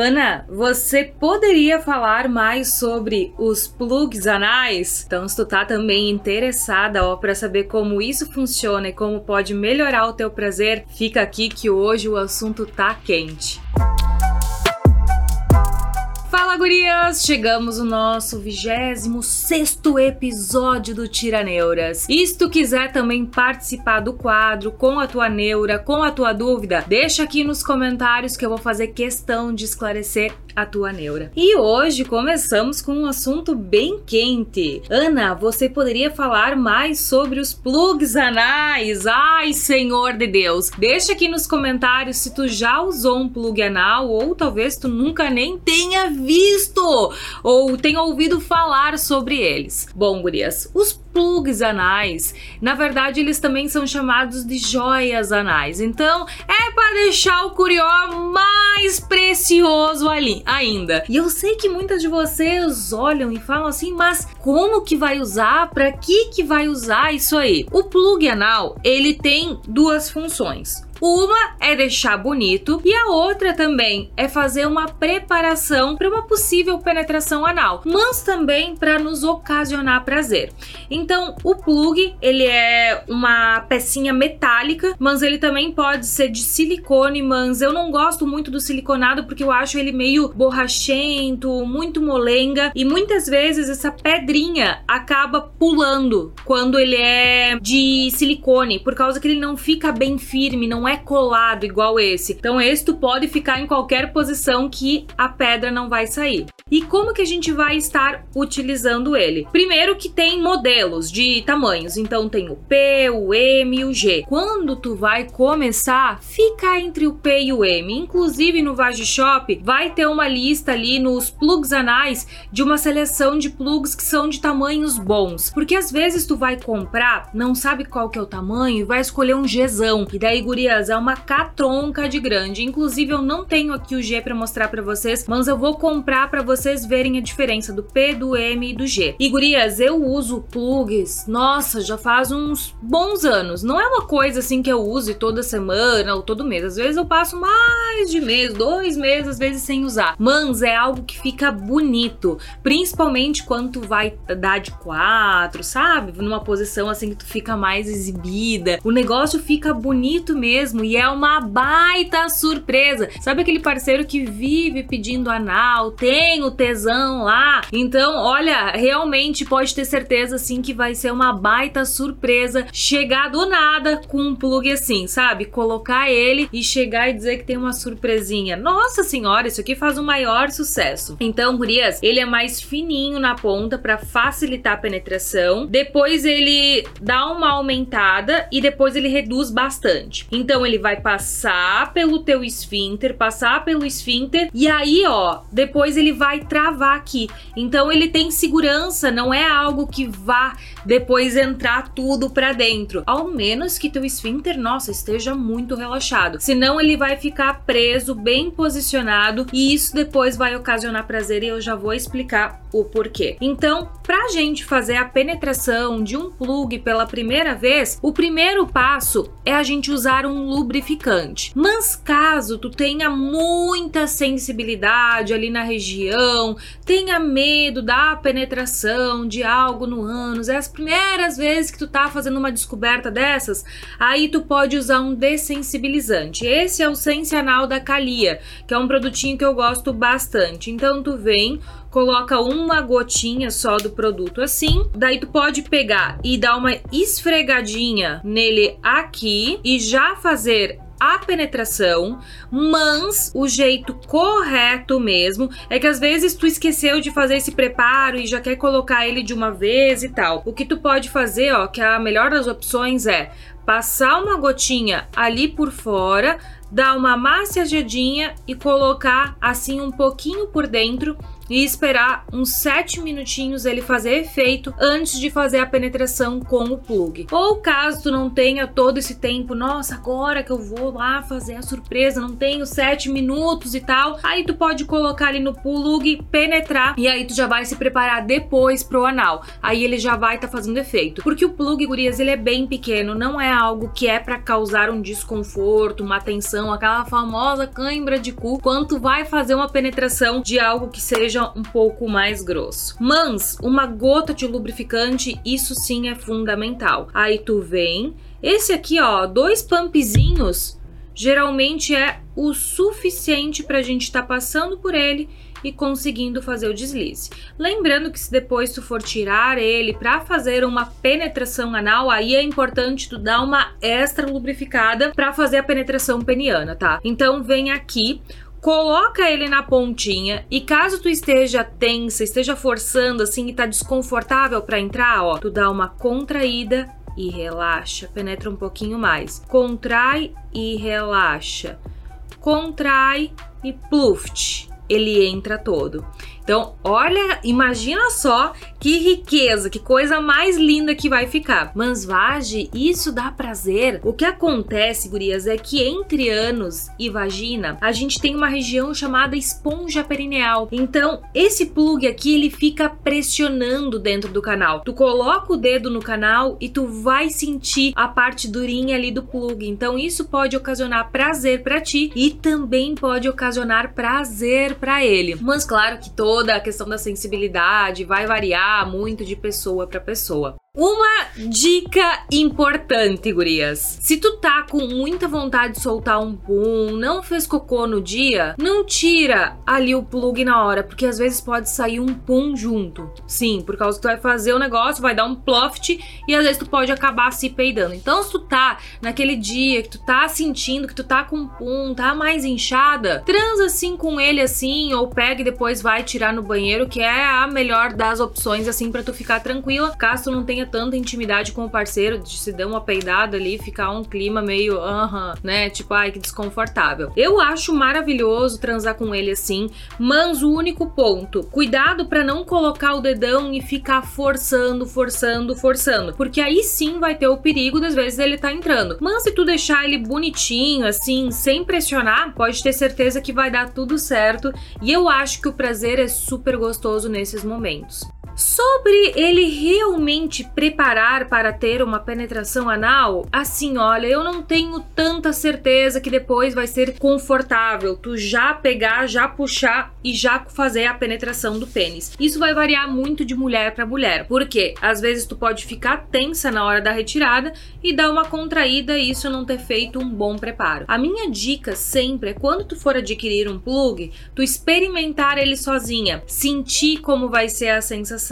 Ana, você poderia falar mais sobre os plugs anais? Então, se tu tá também interessada, ó, para saber como isso funciona e como pode melhorar o teu prazer, fica aqui que hoje o assunto tá quente. Gurias! Chegamos no nosso 26 episódio do Tira Neuras. E se tu quiser também participar do quadro com a tua neura, com a tua dúvida, deixa aqui nos comentários que eu vou fazer questão de esclarecer a tua neura. E hoje começamos com um assunto bem quente. Ana, você poderia falar mais sobre os plugs anais? Ai, Senhor de Deus! Deixa aqui nos comentários se tu já usou um plug anal ou talvez tu nunca nem tenha visto ou tenha ouvido falar sobre eles. Bom, gurias, os plugs anais, na verdade eles também são chamados de joias anais. Então, é para deixar o curió mais precioso ali ainda. E eu sei que muitas de vocês olham e falam assim, mas como que vai usar? Para que que vai usar isso aí? O plug anal, ele tem duas funções. Uma é deixar bonito e a outra também é fazer uma preparação para uma possível penetração anal, mas também para nos ocasionar prazer. Então, o plug, ele é uma pecinha metálica, mas ele também pode ser de silicone, mas eu não gosto muito do siliconado porque eu acho ele meio borrachento, muito molenga e muitas vezes essa pedrinha acaba pulando quando ele é de silicone, por causa que ele não fica bem firme, não é colado igual esse. Então esse tu pode ficar em qualquer posição que a pedra não vai sair. E como que a gente vai estar utilizando ele? Primeiro que tem modelos de tamanhos, então tem o P, o M e o G. Quando tu vai começar, fica entre o P e o M. Inclusive no Vage Shop vai ter uma lista ali nos plugs anais de uma seleção de plugs que são de tamanhos bons. Porque às vezes tu vai comprar, não sabe qual que é o tamanho e vai escolher um Gzão. E daí, é uma catronca de grande. Inclusive, eu não tenho aqui o G para mostrar para vocês, mas eu vou comprar para vocês verem a diferença do P, do M e do G. E gurias, eu uso plugs, nossa, já faz uns bons anos. Não é uma coisa assim que eu use toda semana ou todo mês. Às vezes eu passo mais de mês, dois meses, às vezes sem usar. Mas é algo que fica bonito, principalmente quando tu vai dar de quatro, sabe? Numa posição assim que tu fica mais exibida. O negócio fica bonito mesmo mesmo e é uma baita surpresa. Sabe aquele parceiro que vive pedindo anal, tem o tesão lá? Então, olha, realmente pode ter certeza assim que vai ser uma baita surpresa chegar do nada com um plug assim, sabe? Colocar ele e chegar e dizer que tem uma surpresinha. Nossa senhora, isso aqui faz um maior sucesso. Então, gurias, ele é mais fininho na ponta para facilitar a penetração. Depois ele dá uma aumentada e depois ele reduz bastante. Então, ele vai passar pelo teu esfíncter, passar pelo esfíncter e aí, ó, depois ele vai travar aqui. Então ele tem segurança, não é algo que vá depois entrar tudo para dentro. Ao menos que teu esfíncter, nossa, esteja muito relaxado. Senão ele vai ficar preso, bem posicionado e isso depois vai ocasionar prazer e eu já vou explicar o porquê. Então, pra gente fazer a penetração de um plug pela primeira vez, o primeiro passo é a gente usar um lubrificante. Mas caso tu tenha muita sensibilidade ali na região, tenha medo da penetração de algo no ânus, é as primeiras vezes que tu tá fazendo uma descoberta dessas, aí tu pode usar um dessensibilizante. Esse é o Sensianal da Calia, que é um produtinho que eu gosto bastante. Então tu vem coloca uma gotinha só do produto assim. Daí tu pode pegar e dar uma esfregadinha nele aqui e já fazer a penetração, mas o jeito correto mesmo é que às vezes tu esqueceu de fazer esse preparo e já quer colocar ele de uma vez e tal. O que tu pode fazer, ó, que a melhor das opções é passar uma gotinha ali por fora, dar uma massageadinha e colocar assim um pouquinho por dentro e esperar uns 7 minutinhos ele fazer efeito antes de fazer a penetração com o plug. Ou caso tu não tenha todo esse tempo, nossa, agora que eu vou lá fazer a surpresa, não tenho 7 minutos e tal, aí tu pode colocar ali no plug, penetrar e aí tu já vai se preparar depois pro anal. Aí ele já vai estar tá fazendo efeito. Porque o plug, gurias, ele é bem pequeno, não é algo que é para causar um desconforto, uma tensão, aquela famosa cãibra de cu, quanto vai fazer uma penetração de algo que seja um pouco mais grosso. Mas uma gota de lubrificante, isso sim é fundamental. Aí tu vem, esse aqui, ó, dois pumpzinhos, geralmente é o suficiente para a gente estar tá passando por ele e conseguindo fazer o deslize. Lembrando que se depois tu for tirar ele para fazer uma penetração anal, aí é importante tu dar uma extra lubrificada para fazer a penetração peniana, tá? Então vem aqui coloca ele na pontinha e caso tu esteja tensa, esteja forçando assim e tá desconfortável para entrar, ó, tu dá uma contraída e relaxa, penetra um pouquinho mais. Contrai e relaxa. Contrai e pluft, ele entra todo. Então, olha, imagina só que riqueza, que coisa mais linda que vai ficar. Mansvage, isso dá prazer. O que acontece, gurias, é que entre ânus e vagina, a gente tem uma região chamada esponja perineal. Então, esse plug aqui, ele fica pressionando dentro do canal. Tu coloca o dedo no canal e tu vai sentir a parte durinha ali do plug. Então, isso pode ocasionar prazer para ti e também pode ocasionar prazer para ele. Mas claro que todo toda a questão da sensibilidade vai variar muito de pessoa para pessoa. Uma dica importante, gurias. Se tu tá com muita vontade de soltar um pum, não fez cocô no dia, não tira ali o plug na hora, porque às vezes pode sair um pum junto. Sim, por causa que tu vai fazer o negócio, vai dar um ploft e às vezes tu pode acabar se peidando. Então, se tu tá naquele dia que tu tá sentindo que tu tá com pum, tá mais inchada, transa assim com ele assim, ou pega e depois vai tirar no banheiro, que é a melhor das opções assim para tu ficar tranquila, caso tu não tenha tanta intimidade com o parceiro, de se dar uma peidada ali, ficar um clima meio, aham, uh -huh, né? Tipo, ai, que desconfortável. Eu acho maravilhoso transar com ele assim, mas o único ponto, cuidado para não colocar o dedão e ficar forçando, forçando, forçando, porque aí sim vai ter o perigo das vezes ele tá entrando. Mas se tu deixar ele bonitinho, assim, sem pressionar, pode ter certeza que vai dar tudo certo. E eu acho que o prazer é super gostoso nesses momentos. Sobre ele realmente preparar para ter uma penetração anal, assim, olha, eu não tenho tanta certeza que depois vai ser confortável tu já pegar, já puxar e já fazer a penetração do pênis. Isso vai variar muito de mulher para mulher, porque às vezes tu pode ficar tensa na hora da retirada e dar uma contraída e isso não ter feito um bom preparo. A minha dica sempre é quando tu for adquirir um plug, tu experimentar ele sozinha, sentir como vai ser a sensação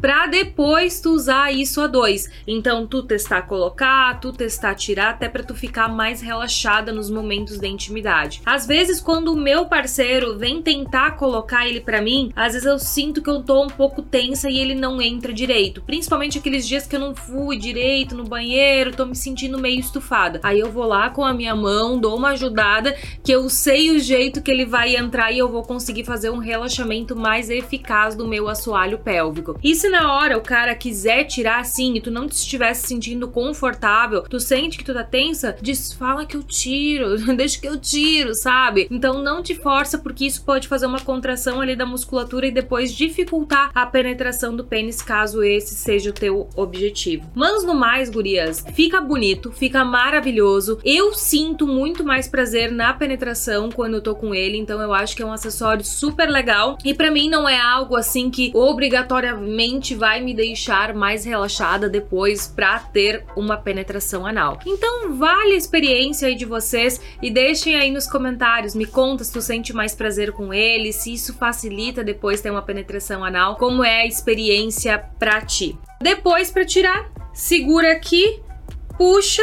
para depois tu usar isso a dois. Então tu testar colocar, tu testar tirar, até para tu ficar mais relaxada nos momentos de intimidade. Às vezes quando o meu parceiro vem tentar colocar ele para mim, às vezes eu sinto que eu tô um pouco tensa e ele não entra direito, principalmente aqueles dias que eu não fui direito no banheiro, tô me sentindo meio estufada. Aí eu vou lá com a minha mão, dou uma ajudada, que eu sei o jeito que ele vai entrar e eu vou conseguir fazer um relaxamento mais eficaz do meu assoalho pélvico pélvico. E se na hora o cara quiser tirar assim e tu não te estivesse sentindo confortável, tu sente que tu tá tensa, diz, fala que eu tiro, deixa que eu tiro, sabe? Então não te força porque isso pode fazer uma contração ali da musculatura e depois dificultar a penetração do pênis caso esse seja o teu objetivo. Mas no mais, gurias, fica bonito, fica maravilhoso. Eu sinto muito mais prazer na penetração quando eu tô com ele, então eu acho que é um acessório super legal e para mim não é algo assim que obrigatoriamente obrigatoriamente vai me deixar mais relaxada depois para ter uma penetração anal. Então vale a experiência aí de vocês e deixem aí nos comentários, me conta se tu sente mais prazer com ele, se isso facilita depois ter uma penetração anal, como é a experiência para ti. Depois para tirar, segura aqui, puxa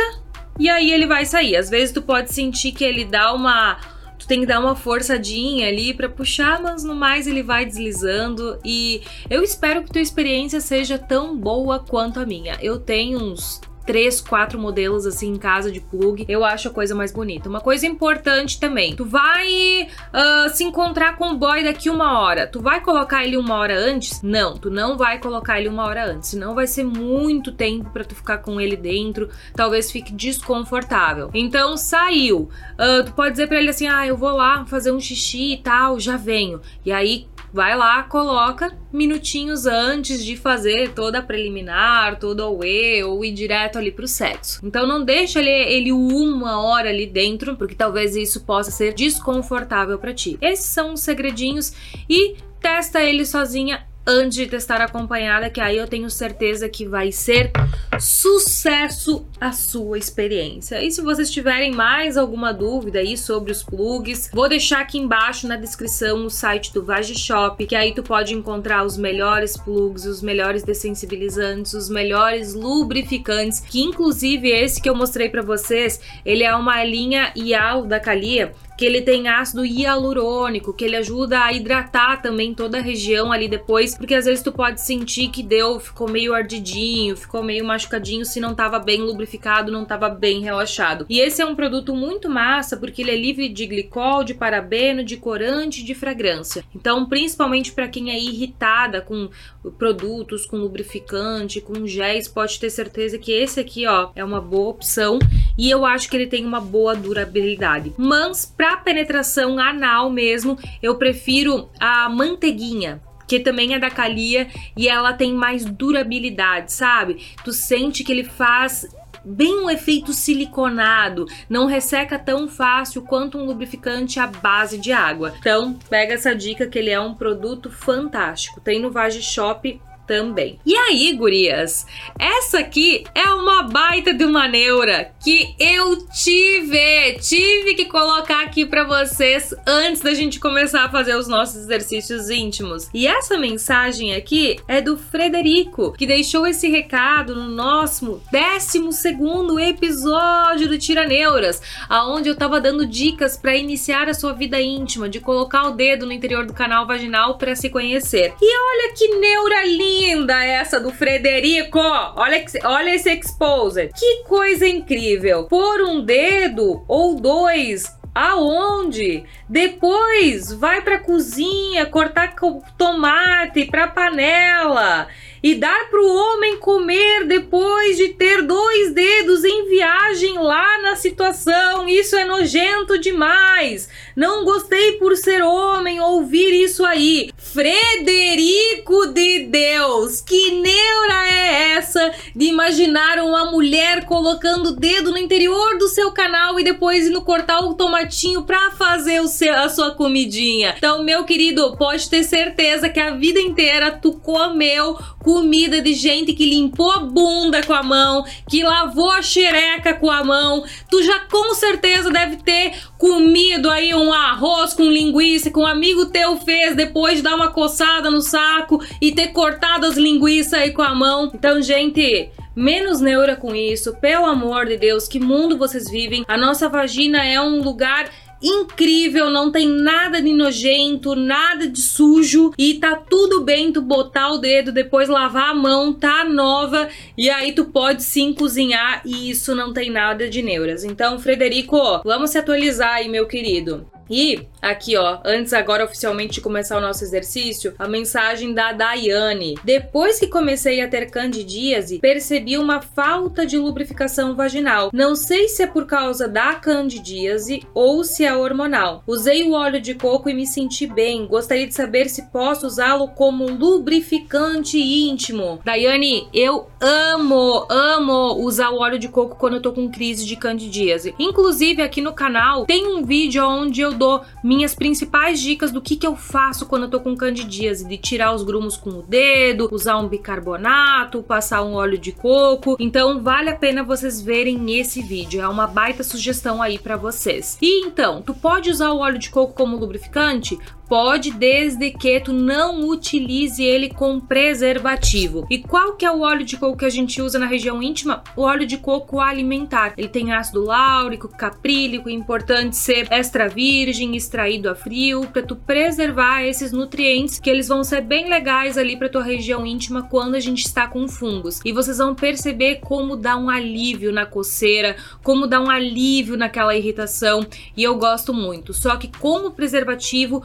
e aí ele vai sair. Às vezes tu pode sentir que ele dá uma tu tem que dar uma forçadinha ali para puxar, mas no mais ele vai deslizando e eu espero que tua experiência seja tão boa quanto a minha. Eu tenho uns três, quatro modelos assim em casa de plug. Eu acho a coisa mais bonita. Uma coisa importante também: tu vai uh, se encontrar com o boy daqui uma hora. Tu vai colocar ele uma hora antes? Não, tu não vai colocar ele uma hora antes. Senão vai ser muito tempo para tu ficar com ele dentro. Talvez fique desconfortável. Então saiu. Uh, tu pode dizer para ele assim: ah, eu vou lá fazer um xixi e tal, já venho. E aí vai lá, coloca minutinhos antes de fazer toda a preliminar, todo o E ou ir direto ali pro sexo. Então não deixa ele, ele uma hora ali dentro, porque talvez isso possa ser desconfortável para ti. Esses são os segredinhos e testa ele sozinha antes de testar acompanhada, que aí eu tenho certeza que vai ser sucesso a sua experiência. E se vocês tiverem mais alguma dúvida aí sobre os plugs, vou deixar aqui embaixo na descrição o site do Vagishop, que aí tu pode encontrar os melhores plugs, os melhores dessensibilizantes, os melhores lubrificantes, que inclusive esse que eu mostrei para vocês, ele é uma linha IAL da Calia, que ele tem ácido hialurônico, que ele ajuda a hidratar também toda a região ali depois, porque às vezes tu pode sentir que deu, ficou meio ardidinho, ficou meio machucadinho se não tava bem lubrificado, não tava bem relaxado. E esse é um produto muito massa porque ele é livre de glicol, de parabeno, de corante e de fragrância. Então, principalmente para quem é irritada com produtos, com lubrificante, com géis, pode ter certeza que esse aqui, ó, é uma boa opção e eu acho que ele tem uma boa durabilidade. Mas para penetração anal mesmo, eu prefiro a manteiguinha que também é da Calia e ela tem mais durabilidade, sabe? Tu sente que ele faz bem um efeito siliconado, não resseca tão fácil quanto um lubrificante à base de água. Então, pega essa dica que ele é um produto fantástico. Tem no Vage Shop também. E aí, gurias? Essa aqui é uma baita de uma neura que eu tive, tive que colocar aqui para vocês antes da gente começar a fazer os nossos exercícios íntimos. E essa mensagem aqui é do Frederico, que deixou esse recado no nosso 12 segundo episódio do Tira Neuras, aonde eu tava dando dicas para iniciar a sua vida íntima, de colocar o dedo no interior do canal vaginal para se conhecer. E olha que neura linda linda essa do Frederico. Olha, olha esse exposer. Que coisa incrível. Por um dedo ou dois aonde? Depois vai para cozinha cortar tomate para panela e dar para o homem comer depois de ter dois dedos em viagem lá na situação. Isso é nojento demais. Não gostei por ser homem ouvir isso aí. Frederico de Deus, que neura é essa de imaginar uma mulher colocando o dedo no interior do seu canal e depois indo cortar o tomatinho para fazer o seu, a sua comidinha? Então, meu querido, pode ter certeza que a vida inteira tu comeu comida de gente que limpou a bunda com a mão, que lavou a xereca com a mão. Tu já com certeza deve ter comido aí um arroz com linguiça que um amigo teu fez depois de dar uma coçada no saco e ter cortado as linguiças aí com a mão. Então, gente, menos neura com isso, pelo amor de Deus, que mundo vocês vivem? A nossa vagina é um lugar incrível, não tem nada de nojento, nada de sujo e tá tudo bem tu botar o dedo, depois lavar a mão, tá nova e aí tu pode sim cozinhar e isso não tem nada de neuras. Então, Frederico, vamos se atualizar aí, meu querido. E aqui, ó, antes agora oficialmente de começar o nosso exercício, a mensagem da Daiane. Depois que comecei a ter candidíase, percebi uma falta de lubrificação vaginal. Não sei se é por causa da candidíase ou se é hormonal. Usei o óleo de coco e me senti bem. Gostaria de saber se posso usá-lo como lubrificante íntimo. Daiane, eu amo, amo usar o óleo de coco quando eu tô com crise de candidíase. Inclusive aqui no canal tem um vídeo onde eu dou minhas principais dicas do que, que eu faço quando eu tô com candidíase, de tirar os grumos com o dedo, usar um bicarbonato, passar um óleo de coco. Então vale a pena vocês verem esse vídeo, é uma baita sugestão aí para vocês. E então, tu pode usar o óleo de coco como lubrificante? Pode, desde que tu não utilize ele com preservativo. E qual que é o óleo de coco que a gente usa na região íntima? O óleo de coco alimentar. Ele tem ácido láurico, caprílico, importante ser extra virgem, extraído a frio, para tu preservar esses nutrientes que eles vão ser bem legais ali para tua região íntima quando a gente está com fungos. E vocês vão perceber como dá um alívio na coceira, como dá um alívio naquela irritação, e eu gosto muito. Só que como preservativo,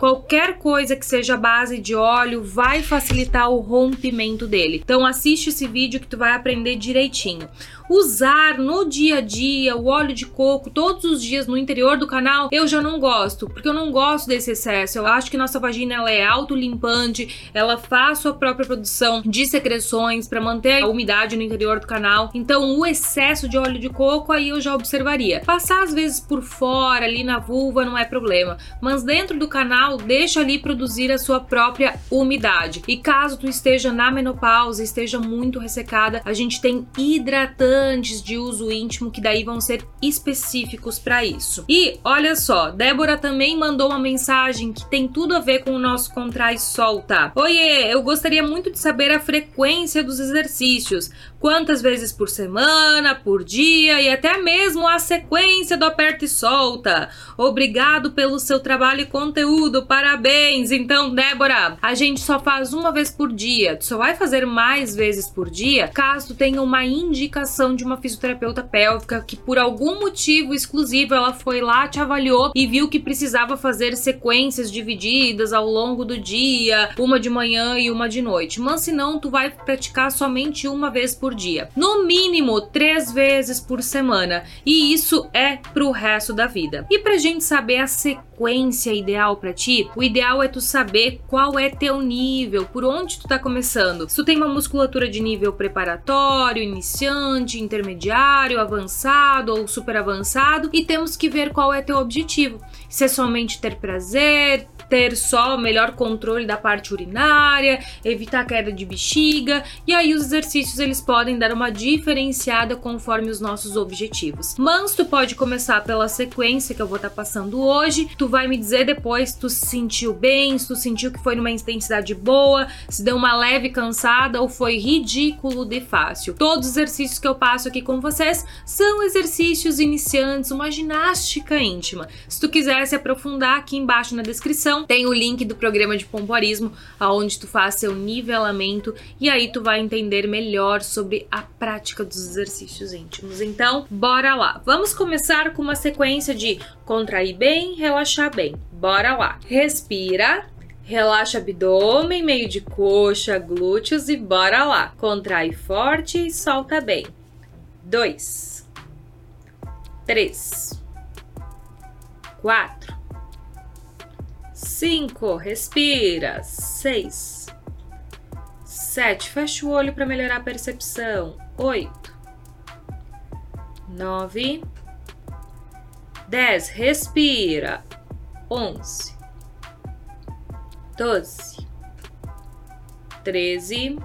coisa que seja base de óleo vai facilitar o rompimento dele. Então assiste esse vídeo que tu vai aprender direitinho usar no dia a dia o óleo de coco todos os dias no interior do canal, eu já não gosto, porque eu não gosto desse excesso. Eu acho que nossa vagina ela é autolimpante, ela faz sua própria produção de secreções para manter a umidade no interior do canal. Então, o excesso de óleo de coco aí eu já observaria. Passar às vezes por fora ali na vulva não é problema, mas dentro do canal deixa ali produzir a sua própria umidade. E caso tu esteja na menopausa, esteja muito ressecada, a gente tem hidratante hidrantes de uso íntimo que daí vão ser específicos para isso. E olha só, Débora também mandou uma mensagem que tem tudo a ver com o nosso contrai solta. Oiê, eu gostaria muito de saber a frequência dos exercícios. Quantas vezes por semana, por dia e até mesmo a sequência do aperta e solta. Obrigado pelo seu trabalho e conteúdo. Parabéns. Então, Débora, a gente só faz uma vez por dia. Tu só vai fazer mais vezes por dia caso tenha uma indicação de uma fisioterapeuta pélvica que por algum motivo exclusivo ela foi lá, te avaliou e viu que precisava fazer sequências divididas ao longo do dia, uma de manhã e uma de noite. Mas se não, tu vai praticar somente uma vez por dia. No mínimo três vezes por semana. E isso é pro resto da vida. E pra gente saber a sequência ideal para ti, o ideal é tu saber qual é teu nível, por onde tu tá começando. Se tu tem uma musculatura de nível preparatório, iniciante, intermediário, avançado ou super avançado e temos que ver qual é teu objetivo. Se é somente ter prazer, ter só melhor controle da parte urinária, evitar queda de bexiga, e aí os exercícios eles podem dar uma diferenciada conforme os nossos objetivos. Mas tu pode começar pela sequência que eu vou estar tá passando hoje, tu vai me dizer depois se tu se sentiu bem, se tu sentiu que foi numa intensidade boa, se deu uma leve cansada ou foi ridículo de fácil. Todos os exercícios que eu passo aqui com vocês são exercícios iniciantes, uma ginástica íntima. Se tu quiser se aprofundar aqui embaixo na descrição, tem o link do programa de pompoarismo, aonde tu faz seu nivelamento e aí tu vai entender melhor sobre a prática dos exercícios íntimos. Então, bora lá. Vamos começar com uma sequência de contrair bem, relaxar bem. Bora lá. Respira. Relaxa abdômen, meio de coxa, glúteos e bora lá. Contrai forte e solta bem. Dois, três, quatro, cinco, respira, seis, sete, fecha o olho para melhorar a percepção, oito, nove, dez, respira, onze, doze, treze,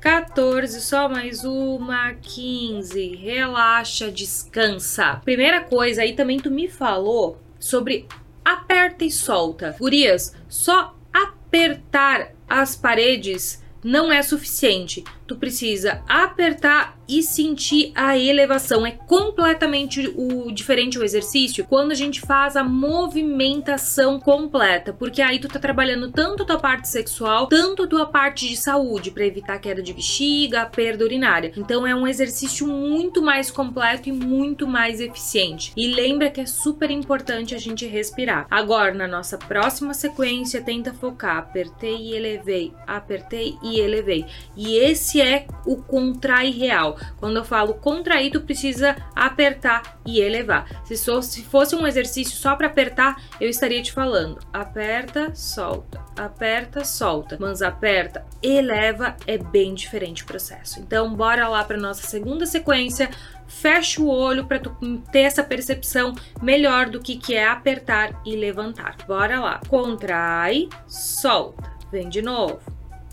14, só mais uma, 15, relaxa, descansa. Primeira coisa aí também tu me falou sobre aperta e solta. Gurias, só apertar as paredes não é suficiente. Tu precisa apertar e sentir a elevação. É completamente o diferente o exercício quando a gente faz a movimentação completa, porque aí tu tá trabalhando tanto a tua parte sexual, tanto a tua parte de saúde para evitar queda de bexiga, perda urinária. Então é um exercício muito mais completo e muito mais eficiente. E lembra que é super importante a gente respirar. Agora na nossa próxima sequência tenta focar, apertei e elevei, apertei e elevei. E esse é o contrai real. Quando eu falo contrair, tu precisa apertar e elevar. Se, se fosse um exercício só para apertar, eu estaria te falando: aperta, solta, aperta, solta. Mas aperta, eleva é bem diferente o processo. Então, bora lá para nossa segunda sequência. Fecha o olho para tu ter essa percepção melhor do que, que é apertar e levantar. Bora lá. Contrai, solta. Vem de novo.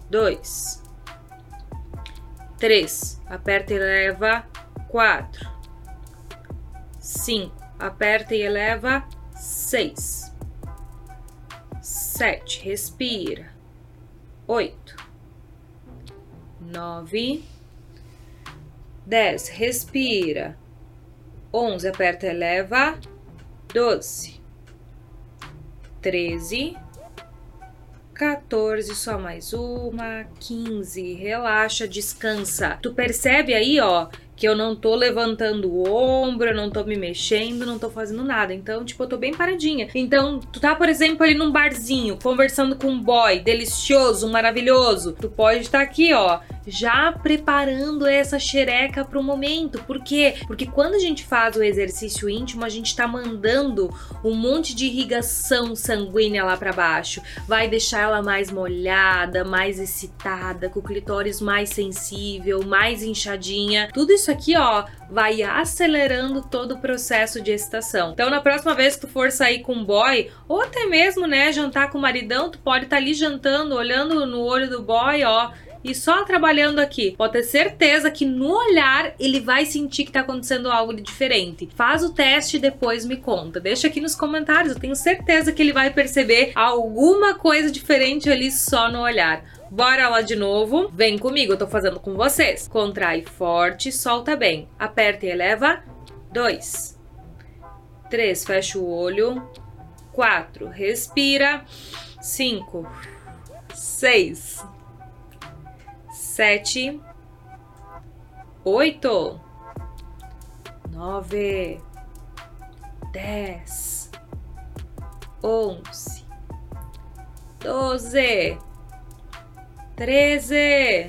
Dois 3, aperta e eleva. 4. 5, aperta e eleva. 6. sete, respira. Oito, nove, dez, respira. Onze, aperta, eleva. Doze, treze, 14, só mais uma, 15, relaxa, descansa. Tu percebe aí, ó, que eu não tô levantando o ombro, eu não tô me mexendo, não tô fazendo nada. Então, tipo, eu tô bem paradinha. Então, tu tá, por exemplo, ali num barzinho, conversando com um boy delicioso, maravilhoso. Tu pode estar tá aqui, ó, já preparando essa xereca para o momento. Por quê? Porque quando a gente faz o exercício íntimo, a gente está mandando um monte de irrigação sanguínea lá para baixo. Vai deixar ela mais molhada, mais excitada, com o clitóris mais sensível, mais inchadinha. Tudo isso aqui, ó, vai acelerando todo o processo de excitação. Então, na próxima vez que tu for sair com um boy, ou até mesmo, né, jantar com o maridão, tu pode estar tá ali jantando, olhando no olho do boy, ó, e só trabalhando aqui, pode ter certeza que no olhar ele vai sentir que tá acontecendo algo de diferente. Faz o teste e depois me conta. Deixa aqui nos comentários, eu tenho certeza que ele vai perceber alguma coisa diferente ali só no olhar. Bora lá de novo. Vem comigo, eu tô fazendo com vocês. Contrai forte, solta bem. Aperta e eleva. Dois. Três, fecha o olho. Quatro, respira. Cinco. Seis sete, oito, nove, dez, onze, doze, treze,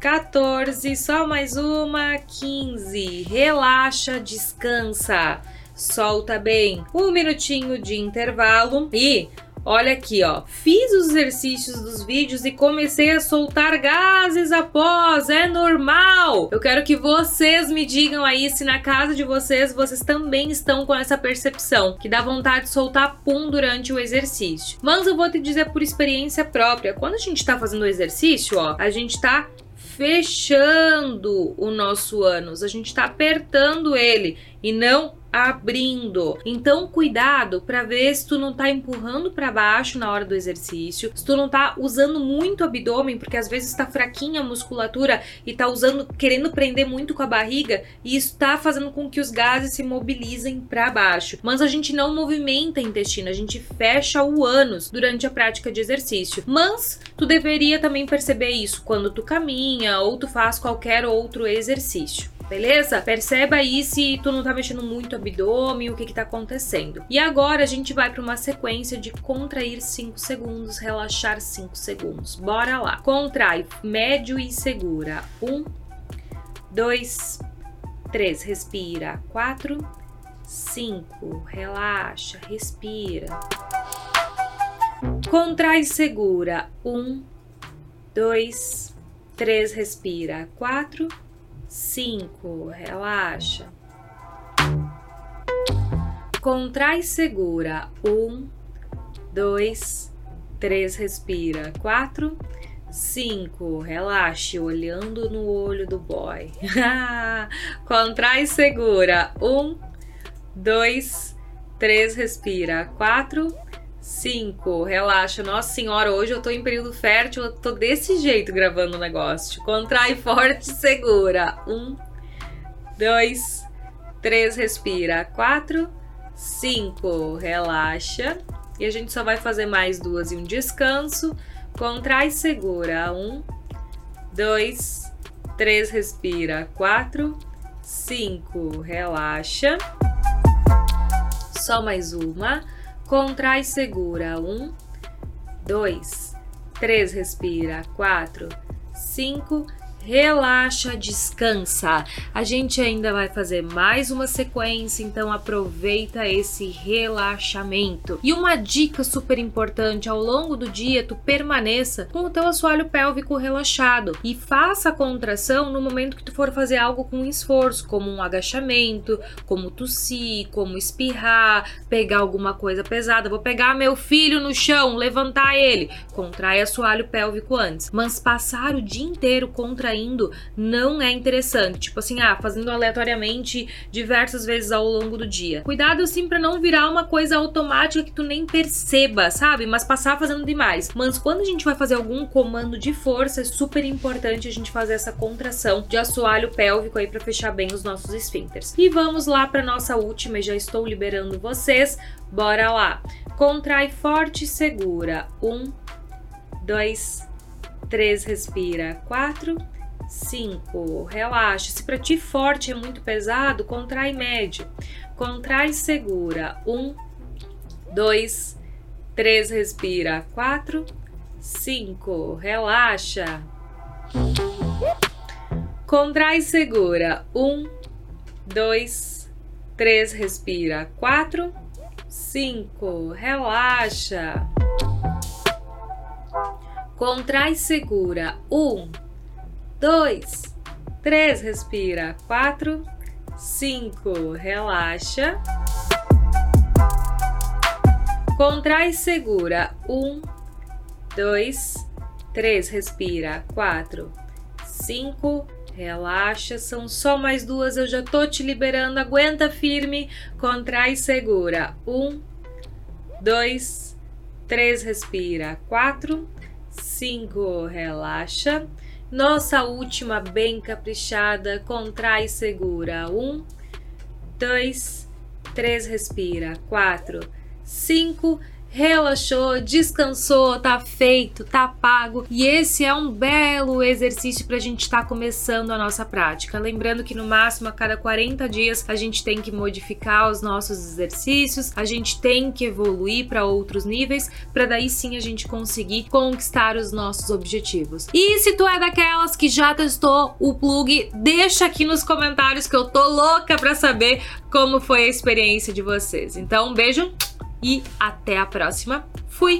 14, só mais uma, 15. Relaxa, descansa, solta bem. Um minutinho de intervalo e Olha aqui, ó. Fiz os exercícios dos vídeos e comecei a soltar gases após. É normal. Eu quero que vocês me digam aí se na casa de vocês vocês também estão com essa percepção que dá vontade de soltar pum durante o exercício. Mas eu vou te dizer por experiência própria. Quando a gente tá fazendo o exercício, ó, a gente tá fechando o nosso ânus, a gente tá apertando ele e não abrindo. Então, cuidado para ver se tu não tá empurrando para baixo na hora do exercício, se tu não tá usando muito o abdômen, porque às vezes tá fraquinha a musculatura e tá usando, querendo prender muito com a barriga, e isso tá fazendo com que os gases se mobilizem para baixo. Mas a gente não movimenta o intestino, a gente fecha o ânus durante a prática de exercício. Mas tu deveria também perceber isso quando tu caminha ou tu faz qualquer outro exercício beleza? Perceba aí se tu não tá mexendo muito o abdômen, o que que tá acontecendo. E agora a gente vai para uma sequência de contrair 5 segundos, relaxar 5 segundos. Bora lá. Contrai médio e segura. 1, 2, 3, respira. 4, 5, relaxa, respira. Contrai segura. 1, 2, 3, respira. 4, 5. Relaxa. Contrai segura. 1, 2, 3. Respira. 4, 5. Relaxe, olhando no olho do boy. Contrai segura. 1, 2, 3. Respira. 4, 5. Cinco, relaxa. Nossa senhora, hoje eu tô em período fértil, eu tô desse jeito gravando o negócio. Contrai forte, segura. Um, dois, três, respira. Quatro, cinco, relaxa. E a gente só vai fazer mais duas e um descanso. Contrai, segura. Um, dois, três, respira. Quatro, cinco, relaxa. Só mais uma Contrai segura. Um, dois, três, respira. Quatro, cinco relaxa, descansa. A gente ainda vai fazer mais uma sequência, então aproveita esse relaxamento. E uma dica super importante: ao longo do dia, tu permaneça com o teu assoalho pélvico relaxado e faça a contração no momento que tu for fazer algo com esforço, como um agachamento, como tossir, como espirrar, pegar alguma coisa pesada. Vou pegar meu filho no chão, levantar ele. Contrai assoalho pélvico antes, mas passar o dia inteiro contraindo não é interessante. Tipo assim, ah, fazendo aleatoriamente diversas vezes ao longo do dia. Cuidado assim para não virar uma coisa automática que tu nem perceba, sabe? Mas passar fazendo demais. Mas quando a gente vai fazer algum comando de força, é super importante a gente fazer essa contração de assoalho pélvico aí para fechar bem os nossos esfíncteres. E vamos lá para nossa última, já estou liberando vocês. Bora lá. Contrai forte e segura. Um, dois, três, respira. Quatro, cinco, relaxa. Se para ti forte é muito pesado, contrai médio. Contrai segura. Um, dois, três, respira. Quatro, cinco, relaxa. Contrai segura. Um, dois, três, respira. Quatro, cinco, relaxa. Contrai segura. Um, dois, três, respira. Quatro, cinco, relaxa. Contrai e segura. Um, dois, três, respira. Quatro, cinco, relaxa. São só mais duas, eu já tô te liberando. Aguenta firme, contrai e segura. Um, dois, três, respira. Quatro, cinco, relaxa. Nossa última bem caprichada, contrai segura. Um, dois, três, respira. Quatro, cinco, relaxou, descansou, tá feito, tá pago. E esse é um belo exercício para a gente estar tá começando a nossa prática. Lembrando que no máximo a cada 40 dias a gente tem que modificar os nossos exercícios, a gente tem que evoluir para outros níveis, para daí sim a gente conseguir conquistar os nossos objetivos. E se tu é daquelas que já testou o plug, deixa aqui nos comentários que eu tô louca para saber como foi a experiência de vocês. Então, um beijo e até a próxima. Fui!